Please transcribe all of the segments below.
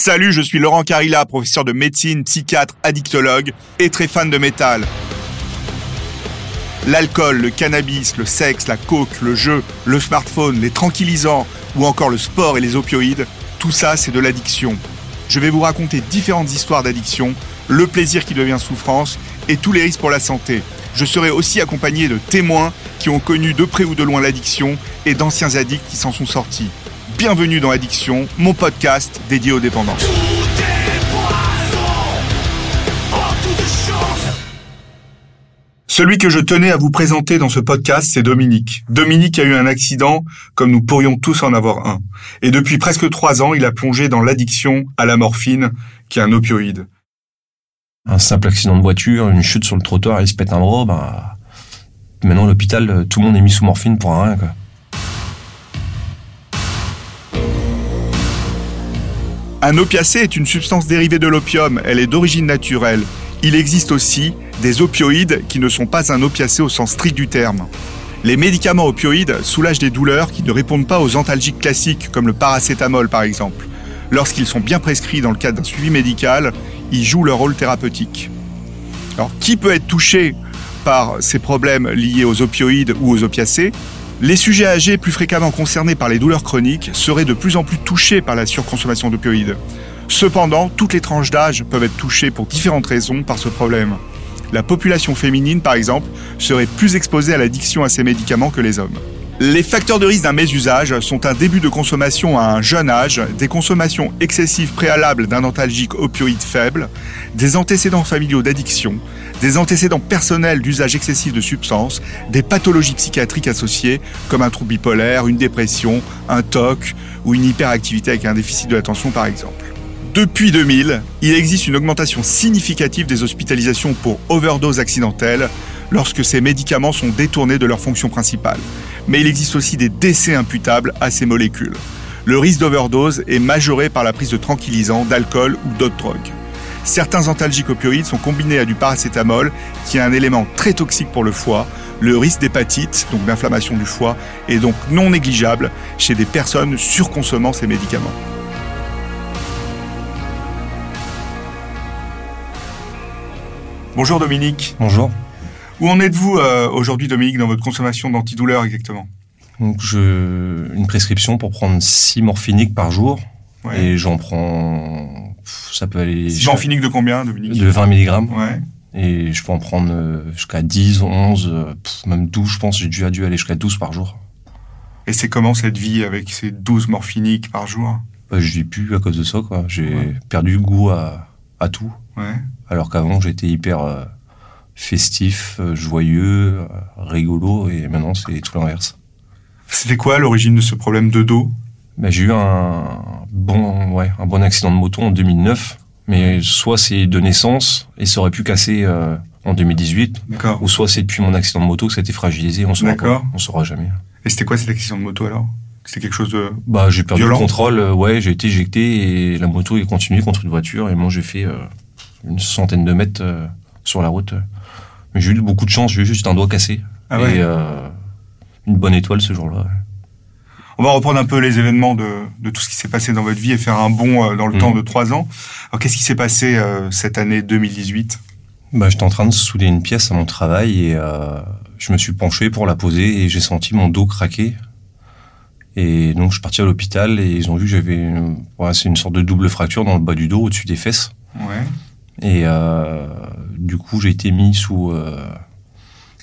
Salut, je suis Laurent Carilla, professeur de médecine, psychiatre, addictologue et très fan de métal. L'alcool, le cannabis, le sexe, la coke, le jeu, le smartphone, les tranquillisants ou encore le sport et les opioïdes, tout ça c'est de l'addiction. Je vais vous raconter différentes histoires d'addiction, le plaisir qui devient souffrance et tous les risques pour la santé. Je serai aussi accompagné de témoins qui ont connu de près ou de loin l'addiction et d'anciens addicts qui s'en sont sortis. Bienvenue dans Addiction, mon podcast dédié aux dépendances. Celui que je tenais à vous présenter dans ce podcast, c'est Dominique. Dominique a eu un accident comme nous pourrions tous en avoir un. Et depuis presque trois ans, il a plongé dans l'addiction à la morphine, qui est un opioïde. Un simple accident de voiture, une chute sur le trottoir, il se pète un bras, bah, maintenant l'hôpital, tout le monde est mis sous morphine pour un rien. Quoi. Un opiacé est une substance dérivée de l'opium, elle est d'origine naturelle. Il existe aussi des opioïdes qui ne sont pas un opiacé au sens strict du terme. Les médicaments opioïdes soulagent des douleurs qui ne répondent pas aux antalgiques classiques comme le paracétamol par exemple. Lorsqu'ils sont bien prescrits dans le cadre d'un suivi médical, ils jouent leur rôle thérapeutique. Alors qui peut être touché par ces problèmes liés aux opioïdes ou aux opiacés? Les sujets âgés plus fréquemment concernés par les douleurs chroniques seraient de plus en plus touchés par la surconsommation d'opioïdes. Cependant, toutes les tranches d'âge peuvent être touchées pour différentes raisons par ce problème. La population féminine, par exemple, serait plus exposée à l'addiction à ces médicaments que les hommes. Les facteurs de risque d'un mésusage sont un début de consommation à un jeune âge, des consommations excessives préalables d'un antalgique opioïde faible, des antécédents familiaux d'addiction, des antécédents personnels d'usage excessif de substances, des pathologies psychiatriques associées comme un trouble bipolaire, une dépression, un TOC ou une hyperactivité avec un déficit de l'attention par exemple. Depuis 2000, il existe une augmentation significative des hospitalisations pour overdose accidentelle lorsque ces médicaments sont détournés de leur fonction principale mais il existe aussi des décès imputables à ces molécules. Le risque d'overdose est majoré par la prise de tranquillisants, d'alcool ou d'autres drogues. Certains antalgiques opioïdes sont combinés à du paracétamol, qui est un élément très toxique pour le foie. Le risque d'hépatite, donc d'inflammation du foie, est donc non négligeable chez des personnes surconsommant ces médicaments. Bonjour Dominique. Bonjour. Où en êtes-vous euh, aujourd'hui, Dominique, dans votre consommation d'antidouleurs exactement? Donc, je, une prescription pour prendre 6 morphiniques par jour. Et j'en prends, ça peut aller... 6 morphiniques de combien, Dominique De 20 mg. Ouais. Et je peux en prendre euh, jusqu'à 10, 11, euh, même 12, je pense. J'ai dû, dû aller jusqu'à 12 par jour. Et c'est comment cette vie avec ces 12 morphiniques par jour? Bah, Je vis plus à cause de ça, quoi. J'ai perdu goût à, à tout. Ouais. Alors qu'avant, j'étais hyper festif, euh, joyeux, euh, rigolo, et maintenant c'est tout l'inverse. C'était quoi l'origine de ce problème de dos? Ben, J'ai eu un bon, ouais, un bon accident de moto en 2009, mais soit c'est de naissance et ça aurait pu casser euh, en 2018, ou soit c'est depuis mon accident de moto que ça a été fragilisé, on saura, on saura jamais. Et c'était quoi cet accident de moto alors? C'était quelque chose de bah j'ai perdu le contrôle ouais j'ai été éjecté et la moto est continuée contre une voiture et moi j'ai fait une centaine de mètres sur la route j'ai eu beaucoup de chance, j'ai eu juste un doigt cassé. Ah et euh, une bonne étoile ce jour-là. On va reprendre un peu les événements de, de tout ce qui s'est passé dans votre vie et faire un bond euh, dans le temps mm. de trois ans. Alors qu'est-ce qui s'est passé euh, cette année 2018 bah, J'étais en train de souder une pièce à mon travail et euh, je me suis penché pour la poser et j'ai senti mon dos craquer. Et donc je suis parti à l'hôpital et ils ont vu que j'avais ouais, c'est une sorte de double fracture dans le bas du dos au-dessus des fesses. Ouais. Et euh, du coup, j'ai été mis sous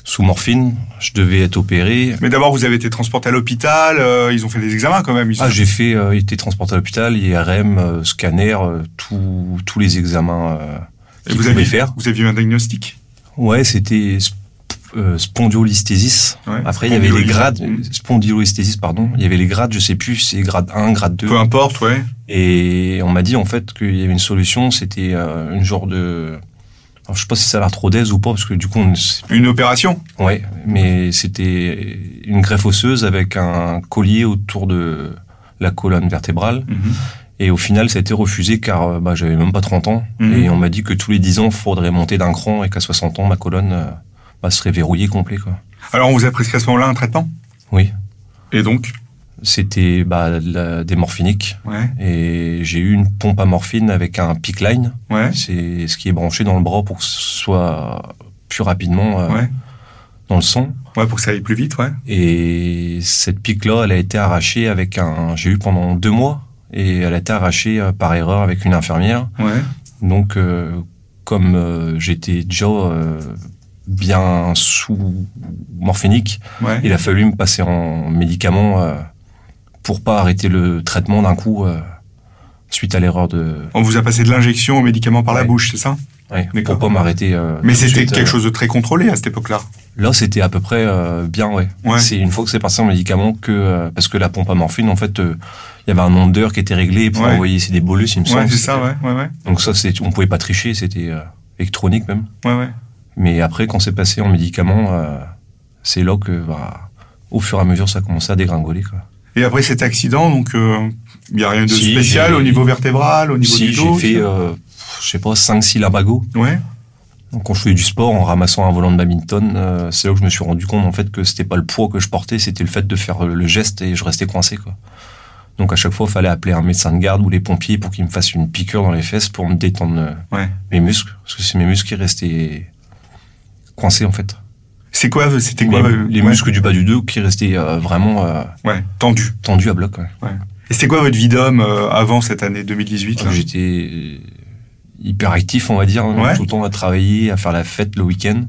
sous morphine. Je devais être opéré. Mais d'abord, vous avez été transporté à l'hôpital. Euh, ils ont fait des examens quand même. Ah, j'ai fait, euh, été transporté à l'hôpital, IRM, euh, scanner, tous tous les examens. Et vous avez faire. Vous aviez eu un diagnostic? Ouais, c'était spondylolisthésis. Après, il y avait les grades, spondylolisthésis, pardon. Il y avait les grades, je sais plus, c'est grade 1, grade 2. Peu importe, ouais. Et on m'a dit, en fait, qu'il y avait une solution, c'était une genre de, alors, je sais pas si ça a l'air trop d'aise ou pas, parce que du coup, on... une opération. Ouais, mais c'était une greffe osseuse avec un collier autour de la colonne vertébrale. Mhm. Et au final, ça a été refusé car bah, j'avais même pas 30 ans. Mhm. Et on m'a dit que tous les 10 ans, il faudrait monter d'un cran et qu'à 60 ans, ma colonne euh, bah, serait verrouillée complet. Quoi. Alors, on vous a prescrit à ce moment-là un traitement? Oui. Et donc? C'était bah, de des morphiniques. Ouais. Et j'ai eu une pompe à morphine avec un pick line. Ouais. C'est ce qui est branché dans le bras pour que ce soit plus rapidement euh, Ouais. dans le sang. Ouais, pour que ça aille plus vite, ouais. Et cette pique-là, elle a été arrachée avec un. J'ai eu pendant deux mois. Et elle a été arrachée euh, par erreur avec une infirmière. Ouais. Donc, euh, comme j'étais déjà bien sous morphinique, Ouais. il a fallu me passer en médicament pour pas arrêter le traitement d'un coup euh, suite à l'erreur de. On vous a passé de l'injection aux médicaments par la bouche, c'est ça? D'accord. pour pas m'arrêter. euh, Mais c'était quelque euh, chose de très contrôlé à cette époque-là? Là, c'était à peu près euh, bien, ouais. Ouais. C'est une fois que c'est passé en médicament que euh, parce que la pompe à morphine, en fait, euh, il y avait un nombre d'heures qui était réglé pour Ouais. envoyer c'est des bolus, il me Ouais, semble. c'est ça, ouais, ouais, ouais. Donc ça, c'est on pouvait pas tricher, c'était euh, électronique même. Ouais, ouais. Mais après, quand c'est passé en médicament, euh, c'est là que, bah, au fur et à mesure, ça commençait à dégringoler. Quoi. Et après cet accident, donc, il n'y a rien de Si, spécial j'ai- au niveau vertébral, au niveau Si du j'ai dos fait, tout ça euh, je sais pas, 5-6 labagos. Ouais. Donc, quand je faisais du sport en ramassant un volant de badminton, euh, c'est là que je me suis rendu compte en fait que c'était pas le poids que je portais, c'était le fait de faire le geste et je restais coincé quoi. Donc à chaque fois, il fallait appeler un médecin de garde ou les pompiers pour qu'ils me fassent une piqûre dans les fesses pour me détendre euh, Ouais. mes muscles, parce que c'est mes muscles qui restaient coincés en fait. C'est quoi, c'était quoi les, euh, les ouais. muscles du bas du dos qui restaient euh, vraiment euh, Ouais, tendu. tendus à bloc. Ouais. Et c'était quoi votre vie d'homme euh, avant cette année 2018 là? J'étais hyper actif, on va dire, hein, tout le temps à travailler, à faire la fête le week-end.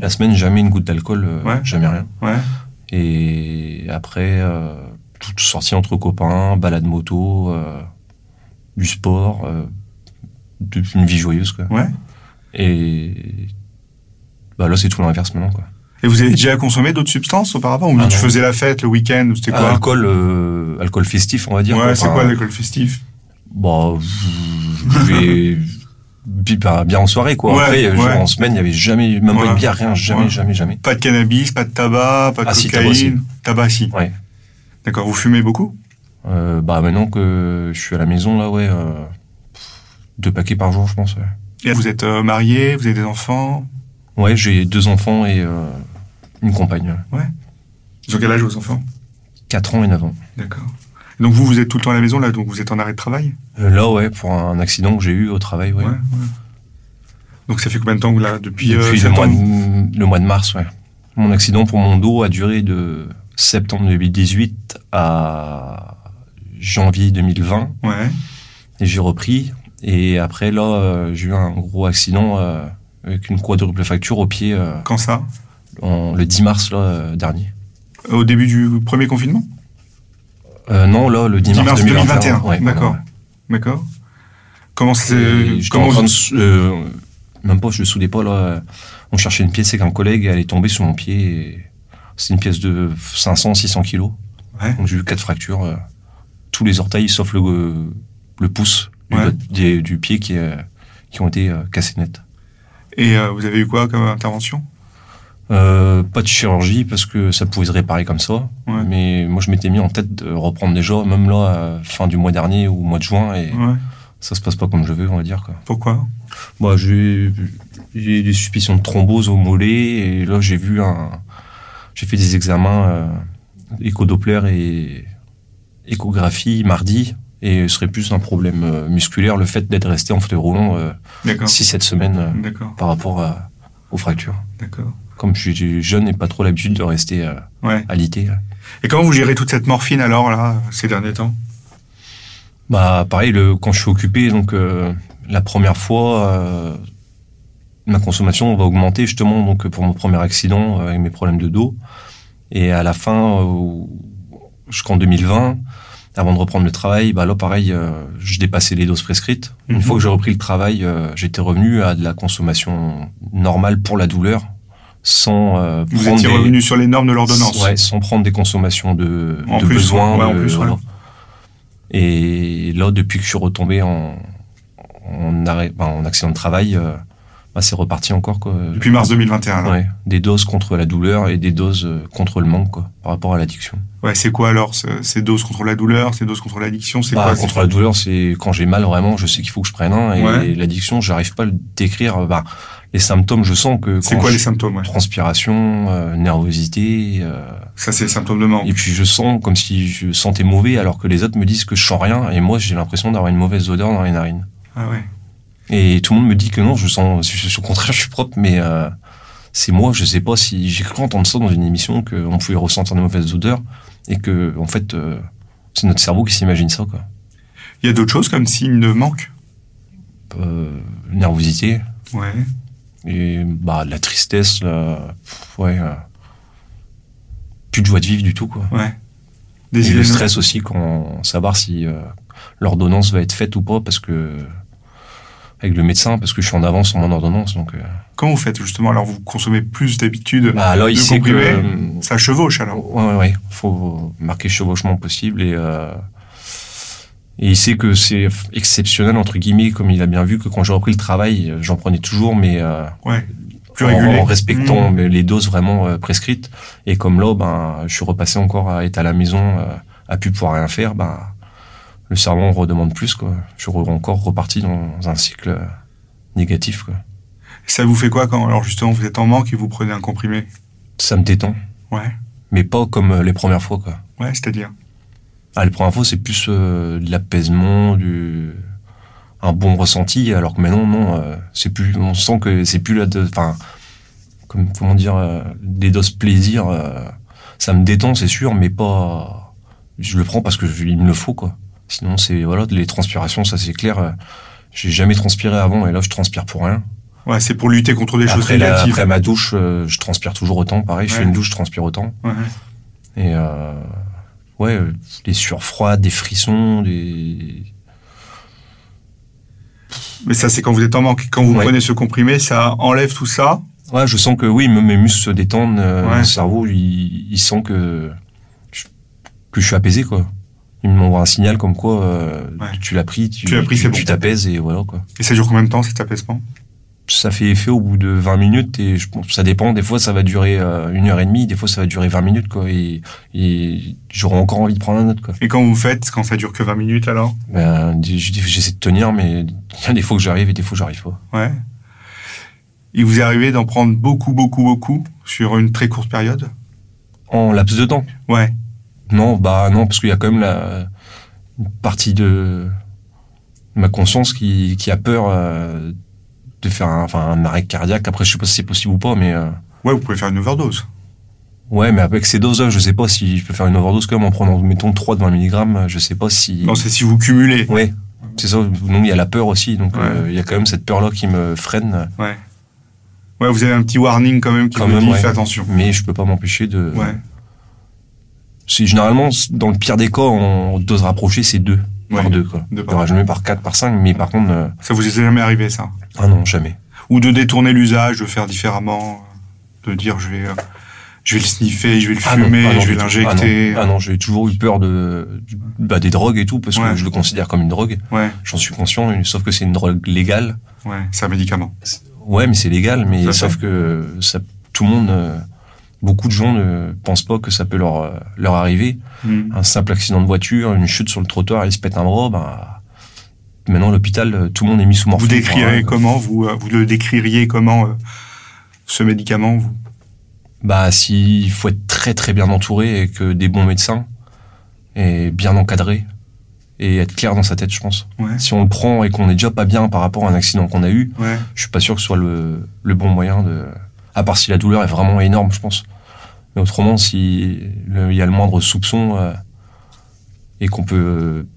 La semaine, jamais une goutte d'alcool, euh, jamais rien. Et après, euh, toute sortie entre copains, balade moto, euh, du sport, euh, une vie joyeuse, quoi. Et bah là, c'est tout l'inverse maintenant, quoi. Et vous avez déjà consommé d'autres substances auparavant Ou Ah tu non. faisais la fête le week-end c'était Ah, quoi alcool, euh, alcool festif, on va dire. Ouais, c'est quoi l'alcool festif Bah, je vais bien, bien en soirée, quoi. Ouais, Après, genre, en semaine, il y avait jamais, même Ouais. pas une bière, rien, jamais, jamais, jamais. Pas de cannabis, pas de tabac, pas de Ah, si, tabac, cocaïne Tabac, si. Ouais. D'accord, vous fumez beaucoup Euh, bah, maintenant que je suis à la maison, là, ouais, euh, deux paquets par jour, je pense, ouais. Et vous êtes marié, vous avez des enfants Ouais, j'ai deux enfants et euh, une compagne. ouais. Ils ont quel âge vos enfants? 4 ans et 9 ans. D'accord. Donc vous, vous êtes tout le temps à la maison là, donc vous êtes en arrêt de travail? Euh, là, ouais, pour un accident que j'ai eu au travail, ouais. ouais. Donc ça fait combien de temps que là Depuis, euh, Depuis le, mois de, le mois de mars, ouais. Mon accident pour mon dos a duré de septembre 2018 à janvier 2020. Ouais. Et j'ai repris. Et après, là, euh, j'ai eu un gros accident avec une quadruple fracture au pied Quand ça? Le 10 mars là, euh, dernier. Au début du premier confinement? Euh, non, là, le 10 10 mars, mars 2021. 2021, Ouais, d'accord. D'accord. Comment c'est comment en train vous- de sou- euh, même pas, je le soudais pas là. On cherchait une pièce avec un collègue, elle est tombée sur mon pied. C'est une pièce de 500, 600 kilos. Ouais. Donc j'ai eu quatre fractures, euh, tous les orteils sauf le le pouce du, Ouais. pied qui qui ont été cassés net. Et vous avez eu quoi comme intervention? Euh, pas de chirurgie parce que ça pouvait se réparer comme ça. Ouais. Mais moi je m'étais mis en tête de reprendre déjà, même là, à fin du mois dernier ou mois de juin, et Ouais. ça se passe pas comme je veux, on va dire quoi. Pourquoi? Moi, j'ai j'ai des suspicions de thrombose au mollet et là j'ai vu un, j'ai fait des examens euh, écho-doppler et échographie mardi et ce serait plus un problème euh, musculaire le fait d'être resté en fauteuil roulant euh, D'accord. 6-7 semaines euh, par rapport à- aux fractures. D'accord. Comme je suis jeune et pas trop l'habitude de rester euh, Ouais. alité. Et comment vous gérez toute cette morphine alors là ces derniers temps? Bah pareil, le, quand je suis occupé, donc euh, la première fois, euh, ma consommation va augmenter justement donc pour mon premier accident euh, avec mes problèmes de dos. Et à la fin, jusqu'en 2020, avant de reprendre le travail, bah là pareil, je dépassais les doses prescrites. Une Mhm. fois que j'ai repris le travail, j'étais revenu à de la consommation normale pour la douleur, sans euh, Vous prendre étiez des- revenu sur les normes de l'ordonnance Ouais, sans prendre des consommations de, En de plus, besoin. ouais, en de- plus, voilà. Et là, depuis que je suis retombé en, en, arrêt, ben, en accident de travail, euh, bah, c'est reparti encore quoi. Depuis mars 2021. Alors. Ouais, des doses contre la douleur et des doses euh, contre le manque quoi, par rapport à l'addiction. Ouais, c'est quoi alors ce- Ces doses contre la douleur, ces doses contre l'addiction, c'est Bah, quoi contre la douleur, c'est quand j'ai mal vraiment, je sais qu'il faut que je prenne un. Et Ouais. l'addiction, j'arrive pas à le décrire. Bah, les symptômes, je sens que C'est quoi les symptômes ouais? transpiration, euh, nervosité. euh, Ça, c'est les symptômes de manque. et puis je sens comme si je sentais mauvais, alors que les autres me disent que je sens rien. Et moi, j'ai l'impression d'avoir une mauvaise odeur dans les narines. Ah ouais. Et tout le monde me dit que non, je sens, je- au contraire, je suis propre, mais euh, c'est moi, je sais pas si j'ai cru entendre ça dans une émission qu'on pouvait ressentir de mauvaises odeurs et que en fait, euh, c'est notre cerveau qui s'imagine ça, quoi. Il y a d'autres choses comme signes de manque? Euh, nervosité Ouais. Et bah la tristesse, là, pff, ouais, euh, plus de joie de vivre du tout, quoi. Ouais. Et le stress aussi quand savoir si euh, l'ordonnance va être faite ou pas, parce que avec le médecin, parce que je suis en avance sur mon ordonnance, donc. euh, Comment vous faites justement? Alors, vous consommez plus d'habitude bah là, il de que euh, Ça chevauche alors Ouais, ouais, ouais. Faut marquer chevauchement possible et, euh, et il sait que c'est exceptionnel, entre guillemets, comme il a bien vu que quand j'ai repris le travail, euh, j'en prenais toujours, mais euh, Ouais. Plus en, régulé. en respectant Mmh. les doses vraiment euh, prescrites. Et comme là, ben, je suis repassé encore à être à la maison, euh, à plus pouvoir rien faire, ben, le cerveau en redemande plus, quoi. Je suis re- encore reparti dans un cycle négatif, quoi. Ça vous fait quoi quand, alors justement, vous êtes en manque et vous prenez un comprimé? Ça me détend, Ouais. mais pas comme les premières fois, quoi. Ouais, c'est-à-dire? Ah, les premières c'est plus euh, de l'apaisement, du un bon ressenti, alors que maintenant, non, euh, c'est plus, on sent que c'est plus la, enfin, comme comment dire, euh, des doses plaisir. euh, ça me détend, c'est sûr, mais pas. Je le prends parce que je- il me le faut, quoi. Sinon, c'est voilà, les transpirations, ça c'est clair. euh, J'ai jamais transpiré avant, et là, je transpire pour rien. Ouais, c'est pour lutter contre des choses Après, la- négatives. après ma douche, euh, je transpire toujours autant. Pareil, je fais une douche, je transpire autant. Ouais. Et euh, ouais, euh, des sueurs froides, des frissons, des. Mais ça, c'est quand vous êtes en manque. Quand vous Ouais. prenez ce comprimé, ça enlève tout ça. Ouais, je sens que oui, me- mes muscles se détendent, euh, Ouais. mon cerveau, il, il sent que je, que je suis apaisé, quoi. Il m'envoie un signal comme quoi euh, Ouais. tu l'as pris, tu bon. t'apaises et voilà, quoi. Et ça dure combien de temps cet apaisement? Ça fait effet au bout de 20 minutes et je pense ça dépend. Des fois, ça va durer euh, une heure et demie, des fois, ça va durer 20 minutes, quoi. Et, et j'aurai encore envie de prendre un autre, quoi. Et quand vous faites, quand ça dure que 20 minutes alors? Ben, j'essaie de tenir, mais il y a des fois que j'arrive et des fois, j'arrive pas. Ouais. Il vous est arrivé d'en prendre beaucoup, beaucoup, beaucoup sur une très courte période? En laps de temps? Ouais. Non, bah non, parce qu'il y a quand même la une partie de ma conscience qui, qui a peur euh, de faire un, enfin, un arrêt cardiaque. Après, je sais pas si c'est possible ou pas, mais euh, Ouais, vous pouvez faire une overdose. ouais, mais avec ces doses-là, je sais pas si je peux faire une overdose quand même en prenant, mettons, 3 de 20 mg, je sais pas si... Non, c'est si vous cumulez. Ouais, c'est ça. Donc, il y a la peur aussi. Donc, Ouais. euh, il y a quand même cette peur-là qui me freine. Ouais. Ouais, vous avez un petit warning quand même qui Quand vous même, dit ouais. fais attention. Mais je peux pas m'empêcher de... Ouais. Généralement, dans le pire des cas, en dose rapprochée, c'est 2 Ouais. par 2, quoi. Deux Il par jamais par 4, par 5, mais par contre... euh, Ça vous est jamais arrivé ça? Ah non, jamais. Ou de détourner l'usage, de faire différemment, de dire je vais, euh, je vais le sniffer, je vais le Ah non, fumer, ah non, je vais tout. l'injecter. Ah non, ah non, j'ai toujours eu peur de, bah, des drogues et tout, parce Ouais. que je le considère comme une drogue. Ouais, J'en suis conscient, sauf que c'est une drogue légale. ouais, c'est un médicament. Ouais, mais c'est légal, mais sauf fait. que ça, tout le monde, euh, beaucoup de gens ne pensent pas que ça peut leur, euh, leur arriver. Hmm. Un simple accident de voiture, une chute sur le trottoir, ils se pètent un bras, bah, maintenant l'hôpital, euh, tout le monde est mis sous morphine. Vous décrirez pour, euh, comment vous, euh, vous le décririez comment euh, ce médicament vous? Bah, s'il faut être très très bien entouré et que des bons médecins et bien encadré et être clair dans sa tête, je pense. Ouais, Si on le prend et qu'on est déjà pas bien par rapport à un accident qu'on a eu, ouais, je suis pas sûr que ce soit le, le bon moyen de. À part si la douleur est vraiment énorme, je pense. Mais autrement, si le- il y a le moindre soupçon euh, et qu'on peut euh,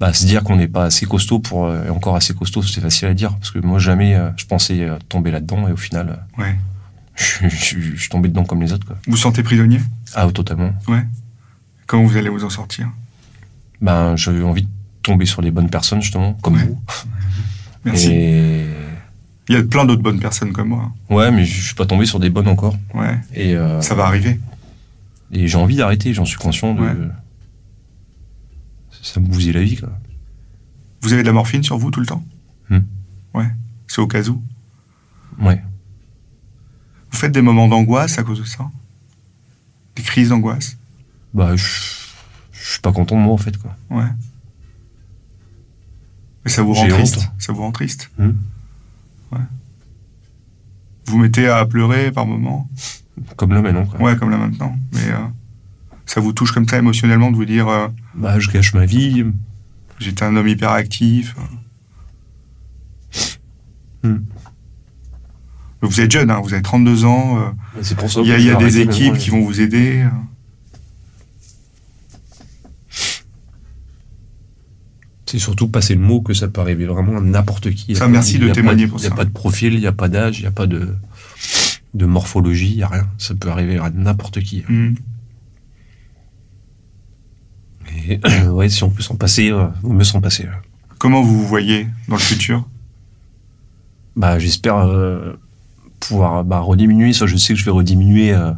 bah, se dire qu'on n'est pas assez costaud pour euh, et encore assez costaud, c'est facile à dire parce que moi jamais euh, je pensais tomber là-dedans et au final, ouais. je, je- je suis tombé dedans comme les autres. Quoi. Vous sentez prisonnier? Ah, totalement. Comment vous allez vous en sortir? Ben, j'ai envie de tomber sur les bonnes personnes justement, comme Ouais. vous. Merci. Et Il y a plein d'autres bonnes personnes comme moi. ouais, mais je suis pas tombé sur des bonnes encore. Ouais, Et euh, ça va arriver. Et j'ai envie d'arrêter, j'en suis conscient de. Ouais. Ça me bousille la vie, quoi. Vous avez de la morphine sur vous tout le temps? Hmm. Ouais, c'est au cas où. Ouais. Vous faites des moments d'angoisse à cause de ça? Des crises d'angoisse? Bah, je, je suis pas content de moi, en fait, quoi. Ouais. Mais ça vous rend triste. Ça vous rend triste Hmm. Ouais. Vous mettez à pleurer par moments Comme là, maintenant, quoi. Ouais, comme là maintenant. Mais euh, ça vous touche comme ça émotionnellement de vous dire euh, Bah, je gâche ma vie. j'étais un homme hyperactif. euh. Hmm. Vous êtes jeune, hein, vous avez 32 ans. euh, C'est pour ça Il y a, y des équipes qui vont vous aider. C'est surtout passer le mot que ça peut arriver vraiment à n'importe qui. Ça, merci de témoigner pour Il n'y ça. a pas de profil, il n'y a pas d'âge, il n'y a pas de, de morphologie, il n'y a rien. Ça peut arriver à n'importe qui. Et ouais, si on peut s'en passer, euh, vaut mieux s'en passer. Comment vous vous voyez dans le futur? Bah, j'espère euh, pouvoir bah, rediminuer. Ça, je sais que je vais rediminuer euh,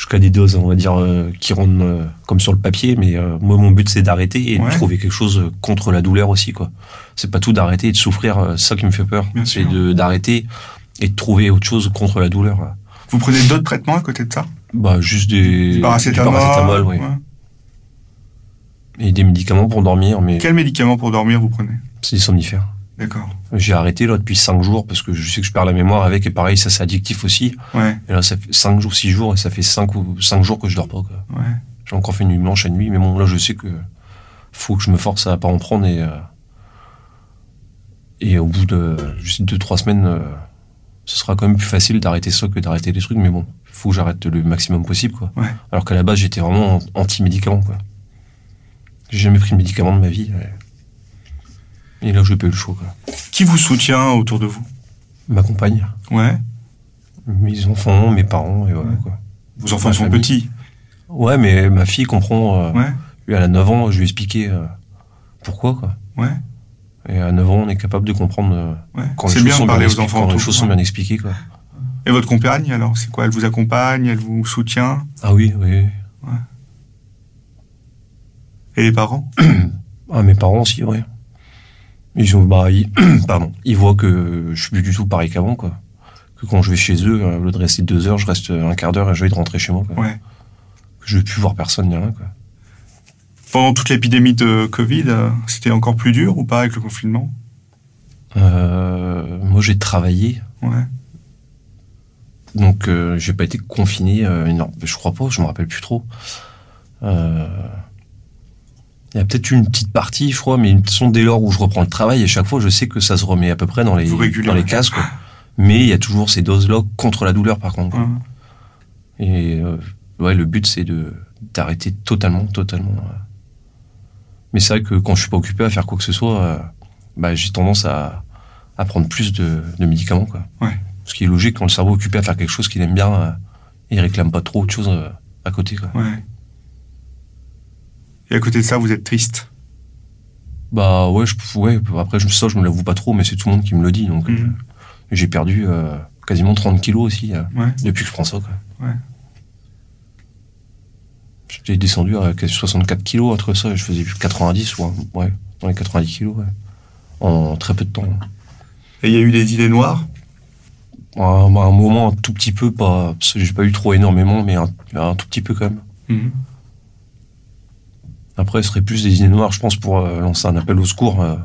jusqu'à des doses, on va dire, euh, qui rendent euh, comme sur le papier. Mais euh, moi, mon but, c'est d'arrêter et Ouais. de trouver quelque chose contre la douleur aussi, quoi. C'est pas tout d'arrêter et de souffrir. C'est ça qui me fait peur. C'est d'arrêter et de trouver autre chose contre la douleur. là. Vous prenez d'autres traitements à côté de ça? Bah, juste des, Du paracétamol, du paracétamol, oui. ouais. Et des médicaments pour dormir, mais Quel médicament pour dormir vous prenez? c'est des somnifères. D'accord. J'ai arrêté là depuis 5 jours parce que je sais que je perds la mémoire avec et pareil, ça c'est addictif aussi. Ouais, Et là, ça fait 5 jours, 6 jours et ça fait 5 ou 5 jours que je dors pas. quoi. ouais. J'ai encore fait une nuit blanche à nuit, mais bon, là, je sais que faut que je me force à pas en prendre et, euh, et au bout de juste 2-3 semaines, euh, ce sera quand même plus facile d'arrêter ça que d'arrêter les trucs, mais bon, faut que j'arrête le maximum possible, quoi. Ouais. Alors qu'à la base, j'étais vraiment an- anti-médicament, quoi. J'ai jamais pris de médicament de ma vie. ouais. Et là, j'ai pas eu le choix, quoi. Qui vous soutient autour de vous? Ma compagne, Ouais. mes enfants, mes parents, et voilà, Ouais. quoi. Vos enfants sont famille. petits. Ouais, mais ma fille comprend. euh, Ouais, Lui, elle a 9 ans, je lui ai expliqué euh, pourquoi, quoi. ouais, Et à 9 ans, on est capable de comprendre euh, ouais. quand les C'est choses bien sont de parler bien aux enfants quand les choses sont bien expliquées, quoi. Et votre compagne alors C'est quoi? Elle vous accompagne? Elle vous soutient? Ah oui, oui. Et les parents? Ah, mes parents aussi, ouais. Ils ont, bah, ils, pardon, ils voient que je suis plus du tout pareil qu'avant, quoi. Que quand je vais chez eux, euh, au lieu de rester deux heures, je reste un quart d'heure et je vais de rentrer chez moi, quoi. Ouais. Que je vais plus voir personne ni rien, quoi. Pendant toute l'épidémie de Covid, euh, c'était encore plus dur ou pas avec le confinement? Euh, moi, j'ai travaillé, Ouais. donc euh, j'ai pas été confiné. Euh, énorme. Je crois pas, je me rappelle plus trop. Euh, Il y a peut-être une petite partie, je crois, mais de toute façon, dès lors où je reprends le travail, à chaque fois, je sais que ça se remet à peu près dans les, Vous régulez, dans les cases, quoi. Mais il y a toujours ces doses-là contre la douleur, par contre. Ouais. Et euh, ouais, le but, c'est de d'arrêter totalement, totalement. euh. Mais c'est vrai que quand je suis pas occupé à faire quoi que ce soit, euh, bah, j'ai tendance à, à prendre plus de, de médicaments, quoi. Ouais. Ce qui est logique quand le cerveau est occupé à faire quelque chose qu'il aime bien, euh, il réclame pas trop autre chose euh, à côté, quoi. Ouais. Et à côté de ça, vous êtes triste. Bah ouais, je, ouais après je, ça je me l'avoue pas trop, mais c'est tout le monde qui me le dit. Donc Mhm. euh, j'ai perdu euh, quasiment 30 kilos aussi euh, Ouais. depuis que je prends ça. Quoi. Ouais. J'ai descendu à quasi 64 kilos entre ça, et je faisais 90 ou ouais, dans les 90 kilos ouais. en très peu de temps. Et il y a eu des idées noires À un, à un moment un tout petit peu, pas, parce que j'ai pas eu trop énormément, mais un, un tout petit peu quand même. Mhm. Après, ce serait plus des idées noires, je pense, pour euh, lancer un appel au secours, euh,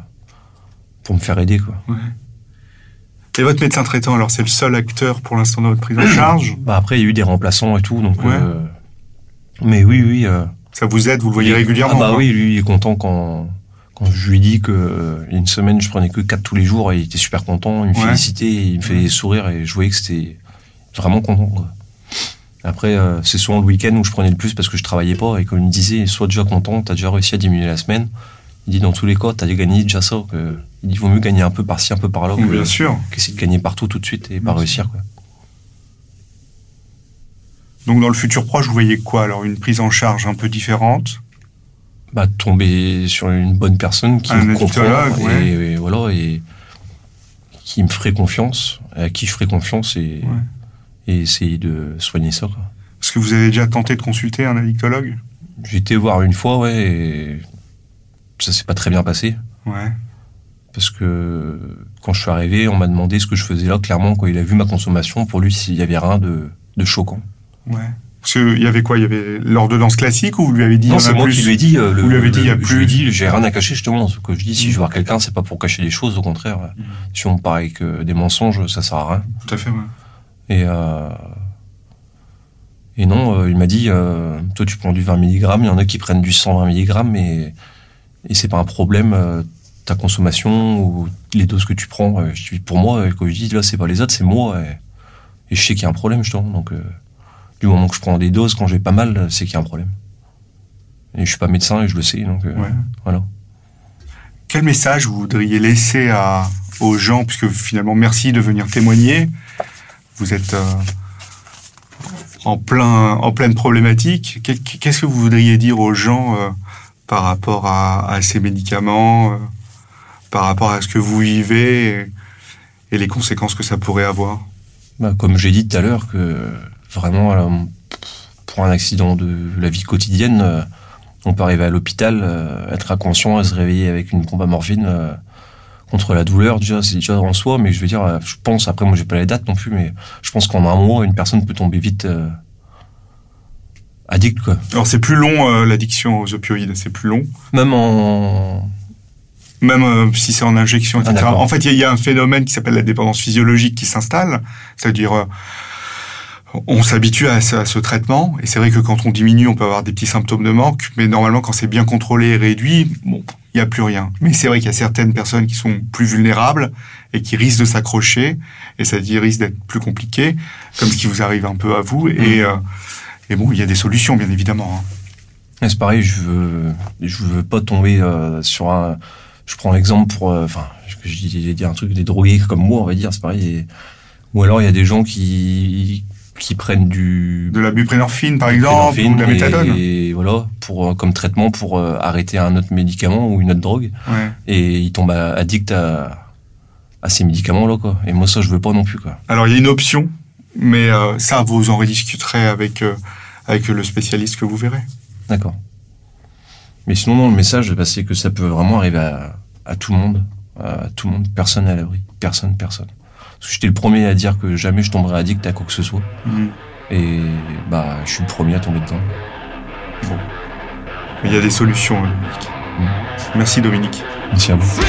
pour me faire aider quoi. Ouais. Et votre médecin traitant, alors c'est le seul acteur pour l'instant dans votre prise en charge? Bah après, il y a eu des remplaçants et tout, donc. Ouais. euh, mais oui, oui. euh, Ça vous aide, vous le voyez régulièrement Ah bah oui, lui, il est content quand, quand je lui dis que euh, a une semaine, je prenais que 4 tous les jours et il était super content, il me Ouais. félicitait, il me fait sourire et je voyais que c'était vraiment content. quoi. Après, euh, c'est souvent le week-end où je prenais le plus parce que je travaillais pas et comme il me disait, sois déjà content, t'as déjà réussi à diminuer la semaine. Il dit, dans tous les cas, t'as gagné déjà ça. Que, il dit, vaut mieux gagner un peu par-ci, un peu par-là, Oui, que- Bien sûr. qu'essayer de gagner partout tout de suite et Bien pas réussir. Quoi. Donc dans le futur proche, vous voyez quoi Alors? Une prise en charge un peu différente? Bah, tomber sur une bonne personne qui Un me comprend et, voilà et qui me ferait confiance, à qui je ferais confiance et, Ouais. Et essayer de soigner ça. Est-ce que vous avez déjà tenté de consulter un addictologue? J'ai été voir une fois, ouais, et ça s'est pas très bien passé. Ouais. parce que quand je suis arrivé, on m'a demandé ce que je faisais là. Clairement, quand il a vu ma consommation, pour lui, s'il y avait rien de, de choquant. Ouais. Parce qu'il y avait quoi? Il y avait l'ordonnance classique ou vous lui avez dit Non, c'est moi plus qui lui ai dit. euh, le- Vous lui avez dit, il y a le- plus. Je lui ai dit, j'ai rien à cacher justement. Ce que je dis, si Mm. je veux voir quelqu'un, c'est pas pour cacher des choses. Au contraire, Mm. si on me paraît que des mensonges, ça sert à rien. Tout à fait, ouais. Et euh, et non, euh, il m'a dit, euh, toi tu prends du 20 mg, il y en a qui prennent du 120 mg, et et c'est pas un problème. ta consommation ou les doses que tu prends, je dis, pour moi, quand je dis là, c'est pas les autres, c'est moi. Et, et je sais qu'il y a un problème, justement. Donc, du moment que je prends des doses, quand j'ai pas mal, c'est qu'il y a un problème. Et je suis pas médecin et je le sais, donc Ouais. voilà. Quel message vous voudriez laisser à, aux gens, puisque finalement, merci de venir témoigner. Vous êtes euh, en, plein, en pleine problématique. Qu'est- Qu'est-ce que vous voudriez dire aux gens euh, par rapport à, ces médicaments, euh, par rapport à ce que vous vivez et, les conséquences que ça pourrait avoir? Bah, comme j'ai dit tout à l'heure, que vraiment, pour un accident de la vie quotidienne, on peut arriver à l'hôpital, être inconscient et se réveiller avec une pompe à morphine contre la douleur. Déjà, c'est déjà en soi, mais je veux dire, euh, je pense, après, moi, j'ai pas les dates non plus, mais je pense qu'en un mois, une personne peut tomber vite euh, addict, quoi. Alors c'est plus long euh, l'addiction aux opioïdes, c'est plus long. Même en. Même euh, si c'est en injection, Ah, etc. d'accord. en fait, il y, y a un phénomène qui s'appelle la dépendance physiologique qui s'installe. C'est-à-dire, on s'habitue à, ce- à ce traitement. Et c'est vrai que quand on diminue, on peut avoir des petits symptômes de manque. Mais normalement, quand c'est bien contrôlé et réduit, bon, il n'y a plus rien. Mais c'est vrai qu'il y a certaines personnes qui sont plus vulnérables et qui risquent de s'accrocher. Et ça dit, risque d'être plus compliqué, comme ce qui vous arrive un peu à vous. Et, euh, et bon, il y a des solutions, bien évidemment. hein. C'est pareil, je veux, je veux pas tomber euh, sur un. Je prends l'exemple pour, euh, enfin, je, je dis, dire un truc des drogués comme moi, on va dire, c'est pareil. et- ou alors il y a des gens qui qui prennent du De la buprénorphine, par exemple, ou de la méthadone. et, voilà pour euh, comme traitement pour euh, arrêter un autre médicament ou une autre drogue Ouais. et ils tombent addicts à à ces médicaments là quoi. Et moi ça je veux pas non plus quoi. Alors il y a une option, mais euh, ça vous en rediscuterez avec euh, avec le spécialiste que vous verrez. D'accord. Mais sinon, non, le message, c'est que ça peut vraiment arriver à, à tout le monde. À tout le monde. Personne à l'abri. Personne, personne. Parce que j'étais le premier à dire que jamais je tomberais addict à quoi que ce soit. Et bah, je suis le premier à tomber dedans. Mais il y a des solutions, Dominique. Mm. Merci Dominique. Merci à vous.